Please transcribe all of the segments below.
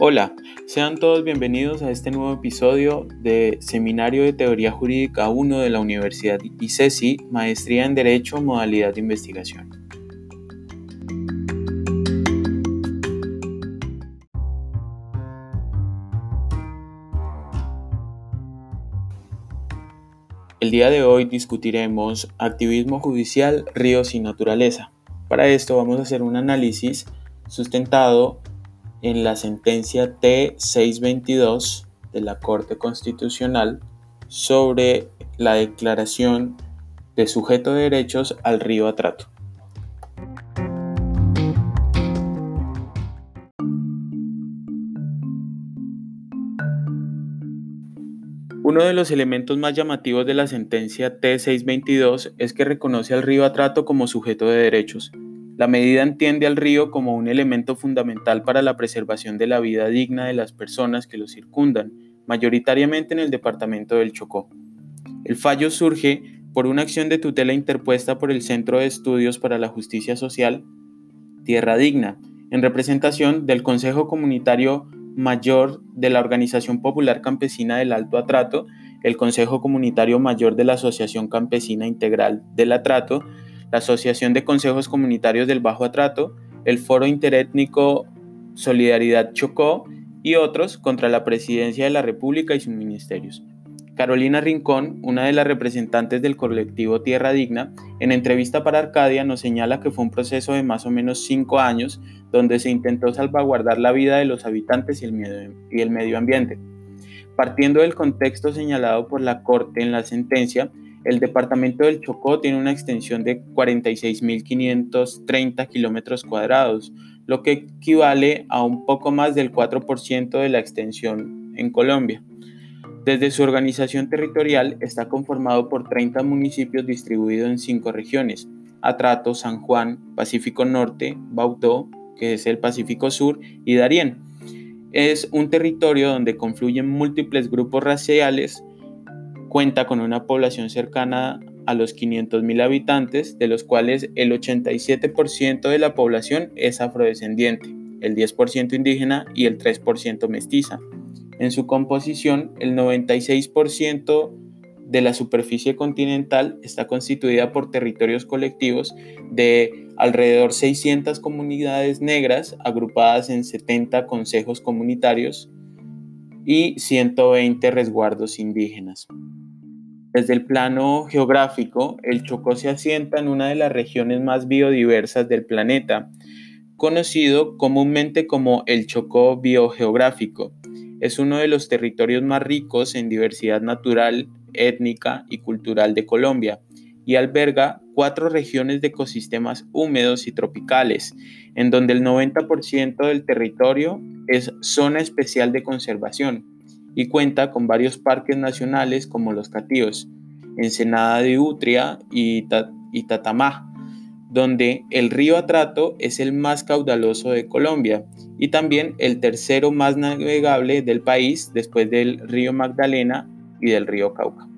Hola, sean todos bienvenidos a este nuevo episodio de Seminario de Teoría Jurídica 1 de la Universidad ICESI, Maestría en Derecho, Modalidad de Investigación. El día de hoy discutiremos activismo judicial, ríos y naturaleza. Para esto vamos a hacer un análisis sustentado en la sentencia T622 de la Corte Constitucional sobre la declaración de sujeto de derechos al río Atrato. Uno de los elementos más llamativos de la sentencia T622 es que reconoce al río Atrato como sujeto de derechos, la medida entiende al río como un elemento fundamental para la preservación de la vida digna de las personas que lo circundan, mayoritariamente en el departamento del Chocó. El fallo surge por una acción de tutela interpuesta por el Centro de Estudios para la Justicia Social, Tierra Digna, en representación del Consejo Comunitario Mayor de la Organización Popular Campesina del Alto Atrato, el Consejo Comunitario Mayor de la Asociación Campesina Integral del Atrato, la Asociación de Consejos Comunitarios del Bajo Atrato, el Foro Interétnico Solidaridad Chocó y otros contra la Presidencia de la República y sus ministerios. Carolina Rincón, una de las representantes del colectivo Tierra Digna, en entrevista para Arcadia nos señala que fue un proceso de más o menos cinco años donde se intentó salvaguardar la vida de los habitantes y el, medio ambiente. Partiendo del contexto señalado por la Corte en la sentencia, el departamento del Chocó tiene una extensión de 46.530 kilómetros cuadrados, lo que equivale a un poco más del 4% de la extensión en Colombia. Desde su organización territorial está conformado por 30 municipios distribuidos en cinco regiones, Atrato, San Juan, Pacífico Norte, Bautó, que es el Pacífico Sur, y Darién. Es un territorio donde confluyen múltiples grupos raciales cuenta con una población cercana a los 500.000 habitantes, de los cuales el 87% de la población es afrodescendiente, el 10% indígena y el 3% mestiza. En su composición, el 96% de la superficie continental está constituida por territorios colectivos de alrededor 600 comunidades negras agrupadas en 70 consejos comunitarios y 120 resguardos indígenas. Desde el plano geográfico, el Chocó se asienta en una de las regiones más biodiversas del planeta, conocido comúnmente como el Chocó biogeográfico. Es uno de los territorios más ricos en diversidad natural, étnica y cultural de Colombia y alberga cuatro regiones de ecosistemas húmedos y tropicales, en donde el 90% del territorio es zona especial de conservación y cuenta con varios parques nacionales como los Catíos, Ensenada de Utria y, Tatamá, donde el río Atrato es el más caudaloso de Colombia y también el tercero más navegable del país después del río Magdalena y del río Cauca.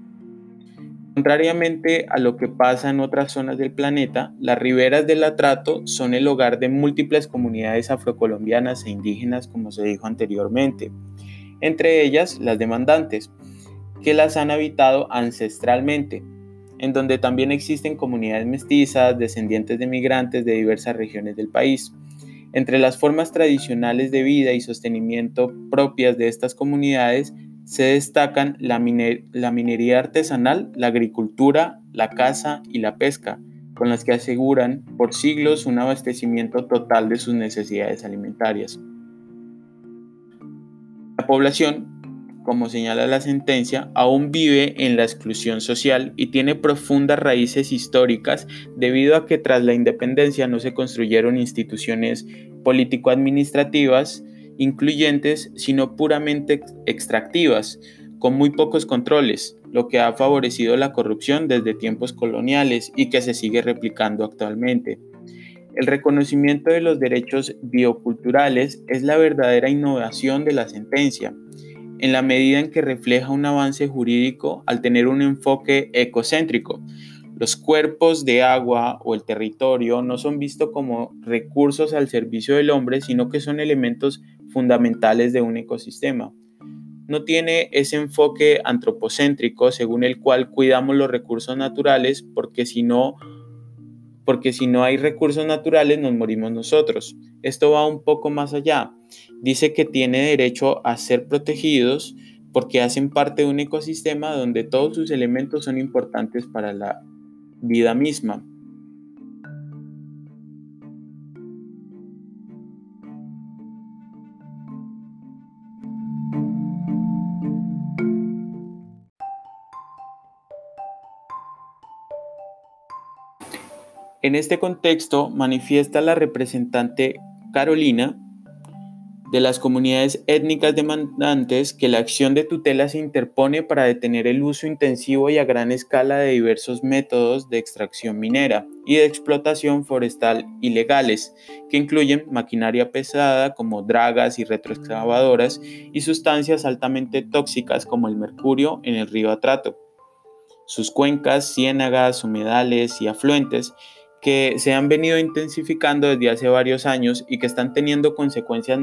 Contrariamente a lo que pasa en otras zonas del planeta, las riberas del Atrato son el hogar de múltiples comunidades afrocolombianas e indígenas, como se dijo anteriormente, entre ellas las demandantes, que las han habitado ancestralmente, en donde también existen comunidades mestizas, descendientes de migrantes de diversas regiones del país. Entre las formas tradicionales de vida y sostenimiento propias de estas comunidades se destacan la, minería artesanal, la agricultura, la caza y la pesca, con las que aseguran por siglos un abastecimiento total de sus necesidades alimentarias población, como señala la sentencia, aún vive en la exclusión social y tiene profundas raíces históricas debido a que tras la independencia no se construyeron instituciones político-administrativas incluyentes, sino puramente extractivas, con muy pocos controles, lo que ha favorecido la corrupción desde tiempos coloniales y que se sigue replicando actualmente. El reconocimiento de los derechos bioculturales es la verdadera innovación de la sentencia, en la medida en que refleja un avance jurídico al tener un enfoque ecocéntrico, Los cuerpos de agua o el territorio no son vistos como recursos al servicio del hombre, sino que son elementos fundamentales de un ecosistema. No tiene ese enfoque antropocéntrico según el cual cuidamos los recursos naturales porque si no porque si no hay recursos naturales nos morimos nosotros. Esto va un poco más allá. Dice que tiene derecho a ser protegidos porque hacen parte de un ecosistema donde todos sus elementos son importantes para la vida misma. En este contexto manifiesta la representante Carolina de las comunidades étnicas demandantes que la acción de tutela se interpone para detener el uso intensivo y a gran escala de diversos métodos de extracción minera y de explotación forestal ilegales, que incluyen maquinaria pesada como dragas y retroexcavadoras y sustancias altamente tóxicas como el mercurio en el río Atrato. Sus cuencas, ciénagas, humedales y afluentes que se han venido intensificando desde hace varios años y que están teniendo consecuencias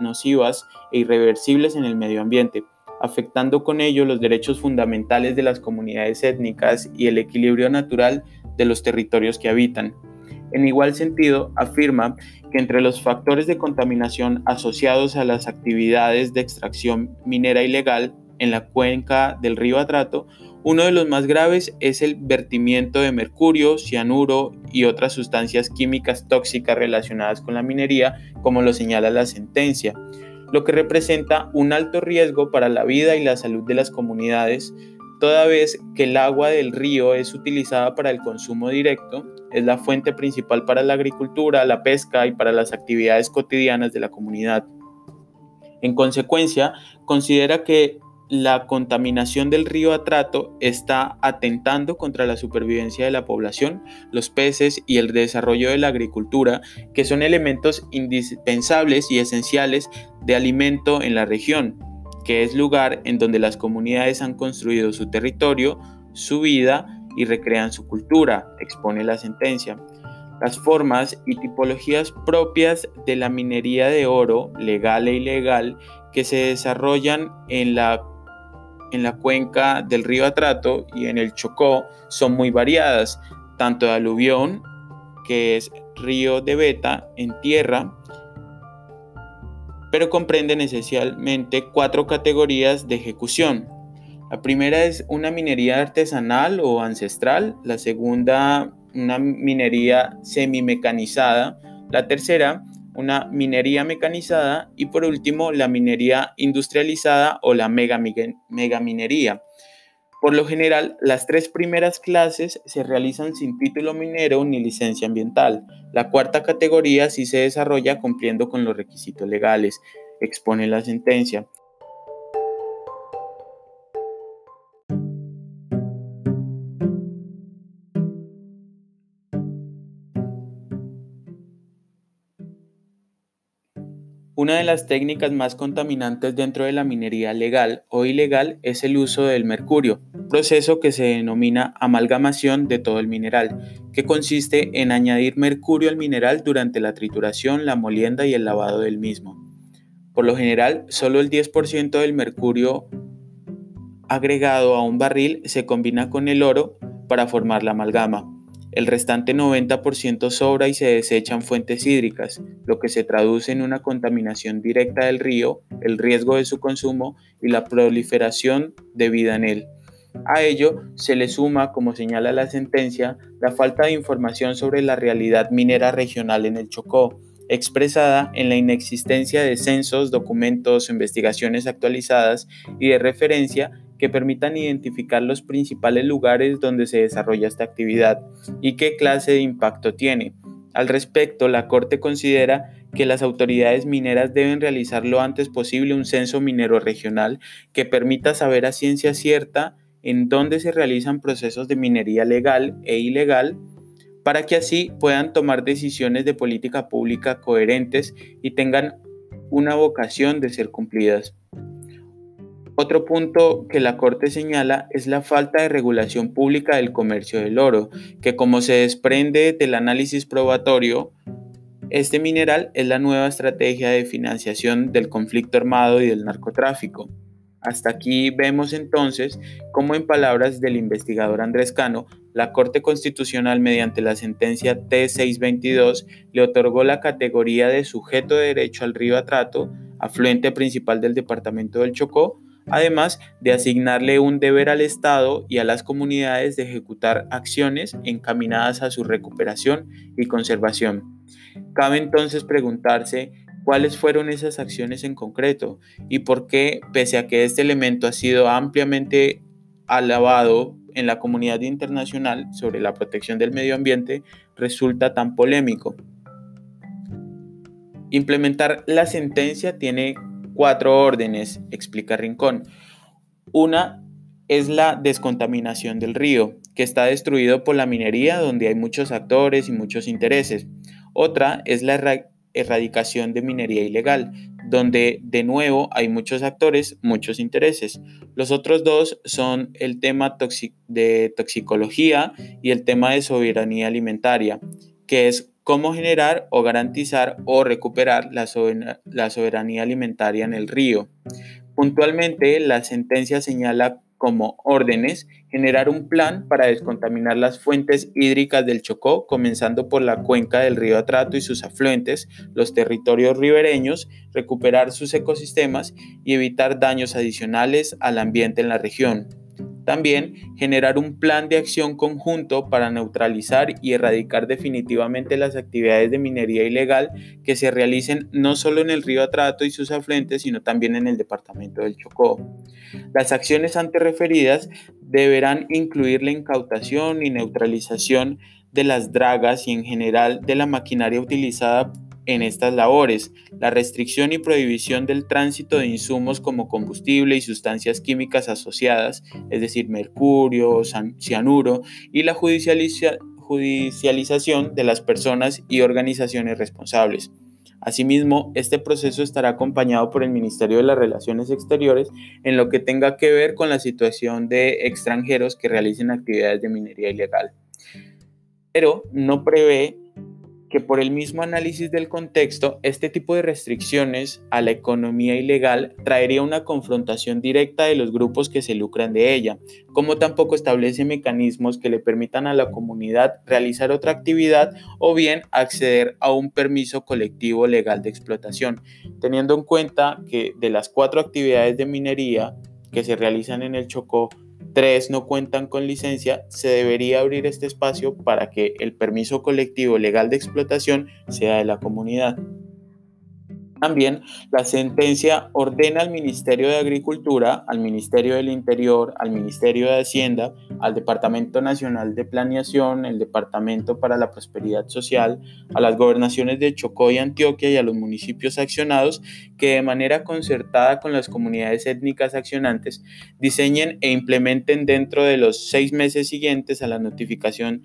nocivas e irreversibles en el medio ambiente, afectando con ello los derechos fundamentales de las comunidades étnicas y el equilibrio natural de los territorios que habitan. En igual sentido, afirma que entre los factores de contaminación asociados a las actividades de extracción minera ilegal en la cuenca del río Atrato, uno de los más graves es el vertimiento de mercurio, cianuro y otras sustancias químicas tóxicas relacionadas con la minería, como lo señala la sentencia, lo que representa un alto riesgo para la vida y la salud de las comunidades, toda vez que el agua del río es utilizada para el consumo directo, es la fuente principal para la agricultura, la pesca y para las actividades cotidianas de la comunidad. En consecuencia, considera que la contaminación del río Atrato está atentando contra la supervivencia de la población, los peces y el desarrollo de la agricultura, que son elementos indispensables y esenciales de alimento en la región, que es lugar en donde las comunidades han construido su territorio, su vida y recrean su cultura, expone la sentencia. Las formas y tipologías propias de la minería de oro, legal e ilegal, que se desarrollan en la en la cuenca del río Atrato y en el Chocó son muy variadas, tanto de aluvión, que es río de Beta en tierra, pero comprenden esencialmente cuatro categorías de ejecución. La primera es una minería artesanal o ancestral, la segunda una minería semimecanizada, la tercera una minería mecanizada y por último la minería industrializada o la megaminería. Por lo general, las tres primeras clases se realizan sin título minero ni licencia ambiental. La cuarta categoría sí se desarrolla cumpliendo con los requisitos legales, expone la sentencia. Una de las técnicas más contaminantes dentro de la minería legal o ilegal es el uso del mercurio, proceso que se denomina amalgamación de todo el mineral, que consiste en añadir mercurio al mineral durante la trituración, la molienda y el lavado del mismo. Por lo general, solo el 10% del mercurio agregado a un barril se combina con el oro para formar la amalgama. El restante 90% sobra y se desecha en fuentes hídricas, lo que se traduce en una contaminación directa del río, el riesgo de su consumo y la proliferación de vida en él. A ello se le suma, como señala la sentencia, la falta de información sobre la realidad minera regional en el Chocó, expresada en la inexistencia de censos, documentos, investigaciones actualizadas y de referencia que permitan identificar los principales lugares donde se desarrolla esta actividad y qué clase de impacto tiene. Al respecto, la Corte considera que las autoridades mineras deben realizar lo antes posible un censo minero regional que permita saber a ciencia cierta en dónde se realizan procesos de minería legal e ilegal para que así puedan tomar decisiones de política pública coherentes y tengan una vocación de ser cumplidas. Otro punto que la Corte señala es la falta de regulación pública del comercio del oro, que como se desprende del análisis probatorio, este mineral es la nueva estrategia de financiación del conflicto armado y del narcotráfico. Hasta aquí vemos entonces cómo en palabras del investigador Andrés Cano, la Corte Constitucional mediante la sentencia T622 le otorgó la categoría de sujeto de derecho al río Atrato, afluente principal del departamento del Chocó, además de asignarle un deber al Estado y a las comunidades de ejecutar acciones encaminadas a su recuperación y conservación. Cabe entonces preguntarse cuáles fueron esas acciones en concreto y por qué, pese a que este elemento ha sido ampliamente alabado en la comunidad internacional sobre la protección del medio ambiente, resulta tan polémico. Implementar la sentencia tiene cuatro órdenes, explica Rincón. Una es la descontaminación del río, que está destruido por la minería donde hay muchos actores y muchos intereses. Otra es la erradicación de minería ilegal, donde de nuevo hay muchos actores, muchos intereses. Los otros dos son el tema de toxicología y el tema de soberanía alimentaria, que es cómo generar o garantizar o recuperar la, soberanía alimentaria en el río. Puntualmente, la sentencia señala como órdenes generar un plan para descontaminar las fuentes hídricas del Chocó, comenzando por la cuenca del río Atrato y sus afluentes, los territorios ribereños, recuperar sus ecosistemas y evitar daños adicionales al ambiente en la región. También generar un plan de acción conjunto para neutralizar y erradicar definitivamente las actividades de minería ilegal que se realicen no solo en el río Atrato y sus afluentes, sino también en el departamento del Chocó. Las acciones antes referidas deberán incluir la incautación y neutralización de las dragas y en general de la maquinaria utilizada en estas labores, la restricción y prohibición del tránsito de insumos como combustible y sustancias químicas asociadas, es decir, mercurio, cianuro, y la judicialización de las personas y organizaciones responsables. Asimismo, este proceso estará acompañado por el Ministerio de las Relaciones Exteriores en lo que tenga que ver con la situación de extranjeros que realicen actividades de minería ilegal. Pero no prevé que por el mismo análisis del contexto, este tipo de restricciones a la economía ilegal traería una confrontación directa de los grupos que se lucran de ella, como tampoco establece mecanismos que le permitan a la comunidad realizar otra actividad o bien acceder a un permiso colectivo legal de explotación, teniendo en cuenta que de las cuatro actividades de minería que se realizan en el Chocó, tres no cuentan con licencia, se debería abrir este espacio para que el permiso colectivo legal de explotación sea de la comunidad. También la sentencia ordena al Ministerio de Agricultura, al Ministerio del Interior, al Ministerio de Hacienda, al Departamento Nacional de Planeación, el Departamento para la Prosperidad Social, a las gobernaciones de Chocó y Antioquia y a los municipios accionados que de manera concertada con las comunidades étnicas accionantes diseñen e implementen dentro de los seis meses siguientes a la notificación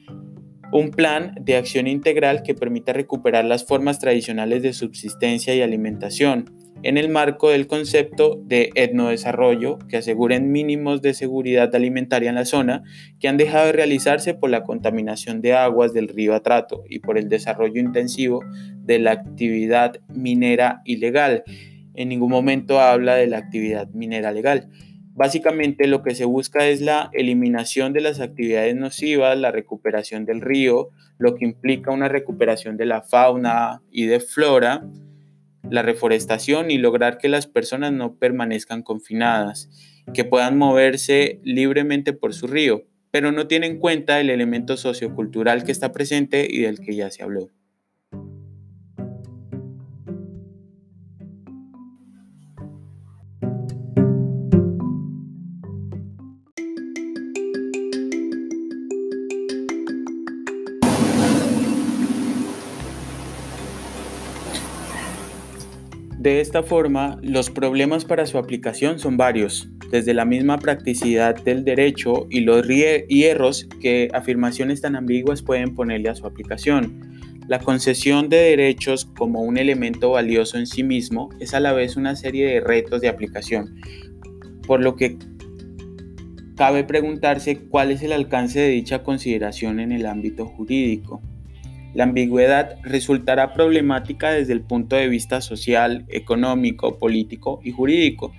un plan de acción integral que permita recuperar las formas tradicionales de subsistencia y alimentación en el marco del concepto de etnodesarrollo que aseguren mínimos de seguridad alimentaria en la zona que han dejado de realizarse por la contaminación de aguas del río Atrato y por el desarrollo intensivo de la actividad minera ilegal. En ningún momento habla de la actividad minera legal. Básicamente lo que se busca es la eliminación de las actividades nocivas, la recuperación del río, lo que implica una recuperación de la fauna y de flora, la reforestación y lograr que las personas no permanezcan confinadas, que puedan moverse libremente por su río, pero no tienen en cuenta el elemento sociocultural que está presente y del que ya se habló. De esta forma, los problemas para su aplicación son varios, desde la misma practicidad del derecho y los hierros que afirmaciones tan ambiguas pueden ponerle a su aplicación. La concesión de derechos como un elemento valioso en sí mismo es a la vez una serie de retos de aplicación, por lo que cabe preguntarse cuál es el alcance de dicha consideración en el ámbito jurídico. La ambigüedad resultará problemática desde el punto de vista social, económico, político y jurídico,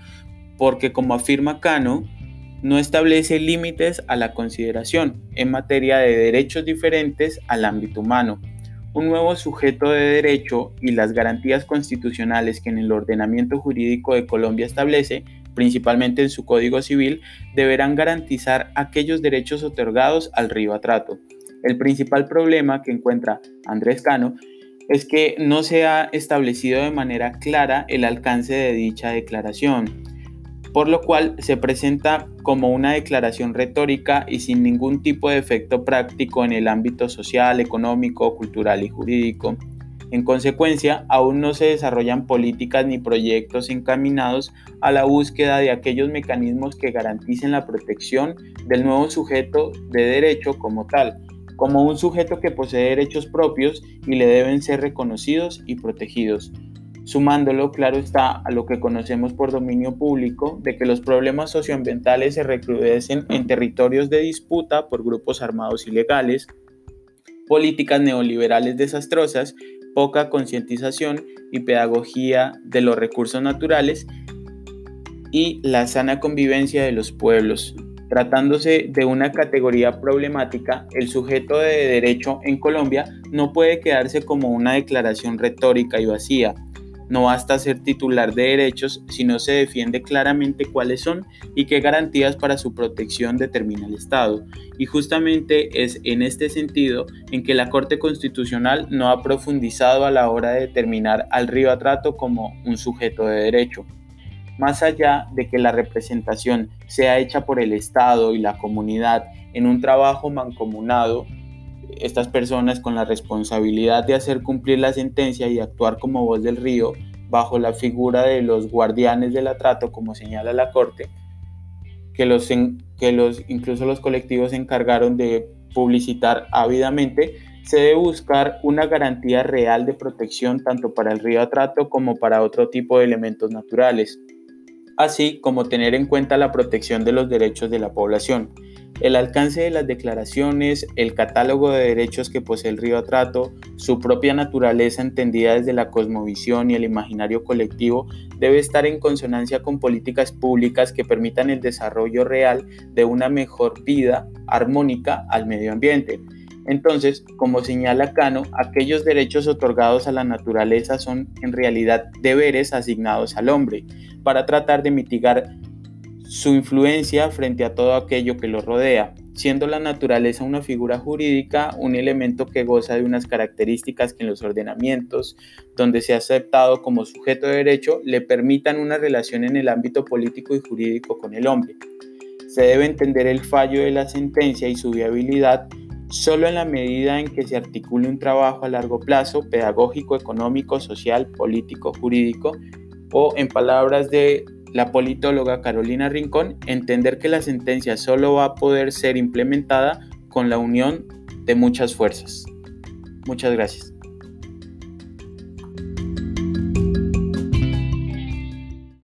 porque como afirma Cano, no establece límites a la consideración en materia de derechos diferentes al ámbito humano. Un nuevo sujeto de derecho y las garantías constitucionales que en el ordenamiento jurídico de Colombia establece, principalmente en su Código Civil, deberán garantizar aquellos derechos otorgados al río trato. El principal problema que encuentra Andrés Cano es que no se ha establecido de manera clara el alcance de dicha declaración por lo cual se presenta como una declaración retórica y sin ningún tipo de efecto práctico en el ámbito social, económico, cultural y jurídico. En consecuencia, aún no se desarrollan políticas ni proyectos encaminados a la búsqueda de aquellos mecanismos que garanticen la protección del nuevo sujeto de derecho como tal, como un sujeto que posee derechos propios y le deben ser reconocidos y protegidos sumándolo, claro está, a lo que conocemos por dominio público, de que los problemas socioambientales se recrudecen en territorios de disputa por grupos armados ilegales, políticas neoliberales desastrosas, poca concientización y pedagogía de los recursos naturales y la sana convivencia de los pueblos. Tratándose de una categoría problemática, el sujeto de derecho en Colombia no puede quedarse como una declaración retórica y vacía, no basta ser titular de derechos si no se defiende claramente cuáles son y qué garantías para su protección determina el Estado. Y justamente es en este sentido en que la Corte Constitucional no ha profundizado a la hora de determinar al río Atrato como un sujeto de derecho. Más allá de que la representación sea hecha por el Estado y la comunidad en un trabajo mancomunado, estas personas con la responsabilidad de hacer cumplir la sentencia y actuar como voz del río bajo la figura de los guardianes del atrato, como señala la Corte, que, los, que los, incluso los colectivos se encargaron de publicitar ávidamente, se debe buscar una garantía real de protección tanto para el río Atrato como para otro tipo de elementos naturales, así como tener en cuenta la protección de los derechos de la población. El alcance de las declaraciones, el catálogo de derechos que posee el río Atrato, su propia naturaleza entendida desde la cosmovisión y el imaginario colectivo, debe estar en consonancia con políticas públicas que permitan el desarrollo real de una mejor vida armónica al medio ambiente. Entonces, como señala Cano, aquellos derechos otorgados a la naturaleza son en realidad deberes asignados al hombre para tratar de mitigar su influencia frente a todo aquello que lo rodea, siendo la naturaleza una figura jurídica, un elemento que goza de unas características que en los ordenamientos, donde se ha aceptado como sujeto de derecho, le permitan una relación en el ámbito político y jurídico con el hombre. Se debe entender el fallo de la sentencia y su viabilidad solo en la medida en que se articule un trabajo a largo plazo, pedagógico, económico, social, político, jurídico, o en palabras de la politóloga Carolina Rincón, entender que la sentencia solo va a poder ser implementada con la unión de muchas fuerzas. Muchas gracias.